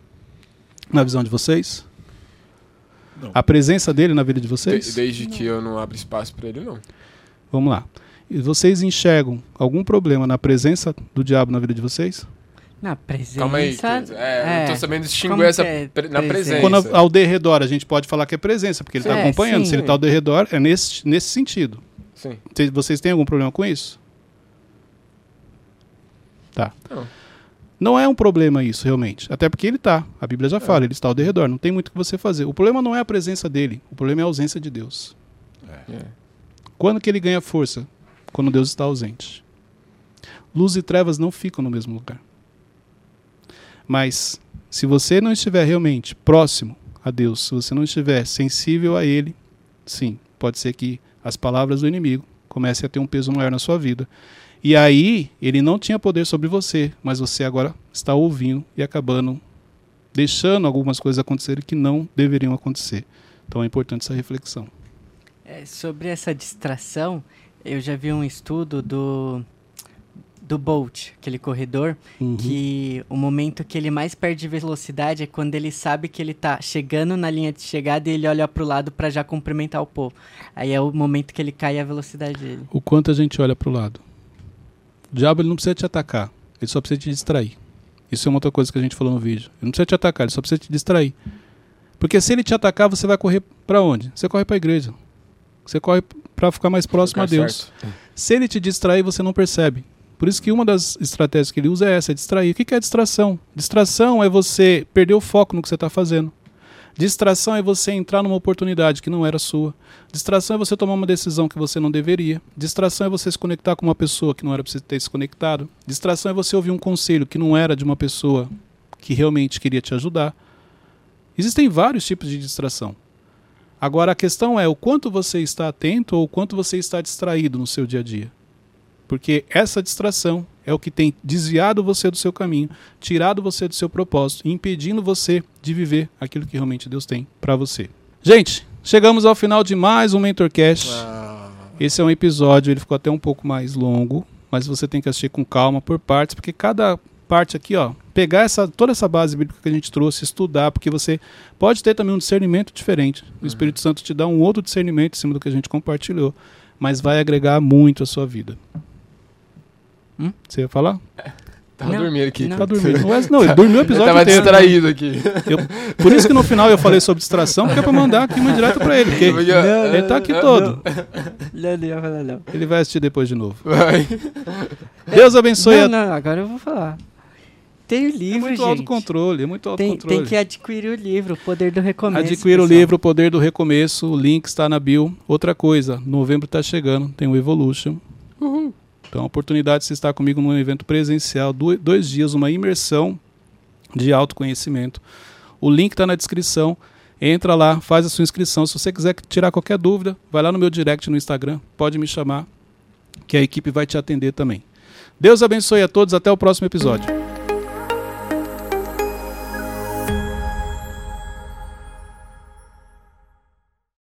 Na visão de vocês? Não. A presença dele na vida de de- vocês? desde que eu não abro espaço pra ele, não. Vamos lá. E vocês enxergam algum problema na presença do diabo na vida de vocês? Na presença. Calma aí. que- É, eu não tô sabendo Como distinguir essa é pre- na presença? Quando ao derredor, a gente pode falar que é presença, porque ele está É, acompanhando. sim. Se ele está ao derredor, é nesse, nesse sentido. Sim. Vocês têm algum problema com isso? Tá. Não. Não é um problema isso, realmente. Até porque ele está. A Bíblia já fala, ele está ao derredor. Não tem muito o que você fazer. O problema não é a presença dele. O problema é a ausência de Deus. É. Quando que ele ganha força? Quando Deus está ausente. Luz e trevas não ficam no mesmo lugar. Mas se você não estiver realmente próximo a Deus, se você não estiver sensível a Ele, sim, pode ser que as palavras do inimigo comecem a ter um peso maior na sua vida. E aí, ele não tinha poder sobre você, mas você agora está ouvindo e acabando deixando algumas coisas acontecerem que não deveriam acontecer. Então é importante essa reflexão. É, sobre essa distração, eu já vi um estudo do do Bolt, aquele corredor, Uhum. que o momento que ele mais perde velocidade é quando ele sabe que ele tá chegando na linha de chegada e ele olha pro lado para já cumprimentar o povo. Aí é o momento que ele cai a velocidade dele. O quanto a gente olha para o lado. O diabo ele não precisa te atacar, ele só precisa te distrair. Isso é uma outra coisa que a gente falou no vídeo. Ele não precisa te atacar, ele só precisa te distrair. Porque se ele te atacar, você vai correr para onde? Você corre para a igreja. Você corre para ficar mais próximo a Lugar Deus. certo. Se ele te distrair, você não percebe. Por isso que uma das estratégias que ele usa é essa, é distrair. O que que é distração? Distração é você perder o foco no que você está fazendo. Distração é você entrar numa oportunidade que não era sua. Distração é você tomar uma decisão que você não deveria. Distração é você se conectar com uma pessoa que não era para você ter se conectado. Distração é você ouvir um conselho que não era de uma pessoa que realmente queria te ajudar. Existem vários tipos de distração. Agora a questão é o quanto você está atento ou o quanto você está distraído no seu dia a dia. Porque essa distração é o que tem desviado você do seu caminho, tirado você do seu propósito e impedindo você de viver aquilo que realmente Deus tem para você. Gente, chegamos ao final de mais um Mentorcast. Ah, Esse é um episódio, ele ficou até um pouco mais longo, mas você tem que assistir com calma por partes, porque cada parte aqui, ó, pegar essa toda essa base bíblica que a gente trouxe, estudar, porque você pode ter também um discernimento diferente. O Espírito Santo te dá um outro discernimento em cima do que a gente compartilhou, mas vai agregar muito a sua vida. Hum? Você ia falar? tava Não, dormindo aqui. não. Tá dormindo. Não, é- não, ele dormiu o Eu episódio tava inteiro. distraído aqui. Por isso que no final eu falei sobre distração, porque é pra mandar aqui uma direta pra ele. Porque ele tá aqui todo. Não, não falar não. Ele vai assistir depois de novo. Vai. Deus abençoe Não, a não, agora eu vou falar. Tem o É livro, muito gente. autocontrole, é muito Tem, autocontrole. tem que adquirir o livro, o poder do recomeço. Adquira o livro O Poder do Recomeço, o link está na bio. Outra coisa, novembro está chegando, tem o Evolution. Então, a oportunidade de você estar comigo num evento presencial, do- dois dias, uma imersão de autoconhecimento. O link está na descrição. Entra lá, faz a sua inscrição. Se você quiser tirar qualquer dúvida, vai lá no meu direct no Instagram, pode me chamar, que a equipe vai te atender também. Deus abençoe a todos, até o próximo episódio.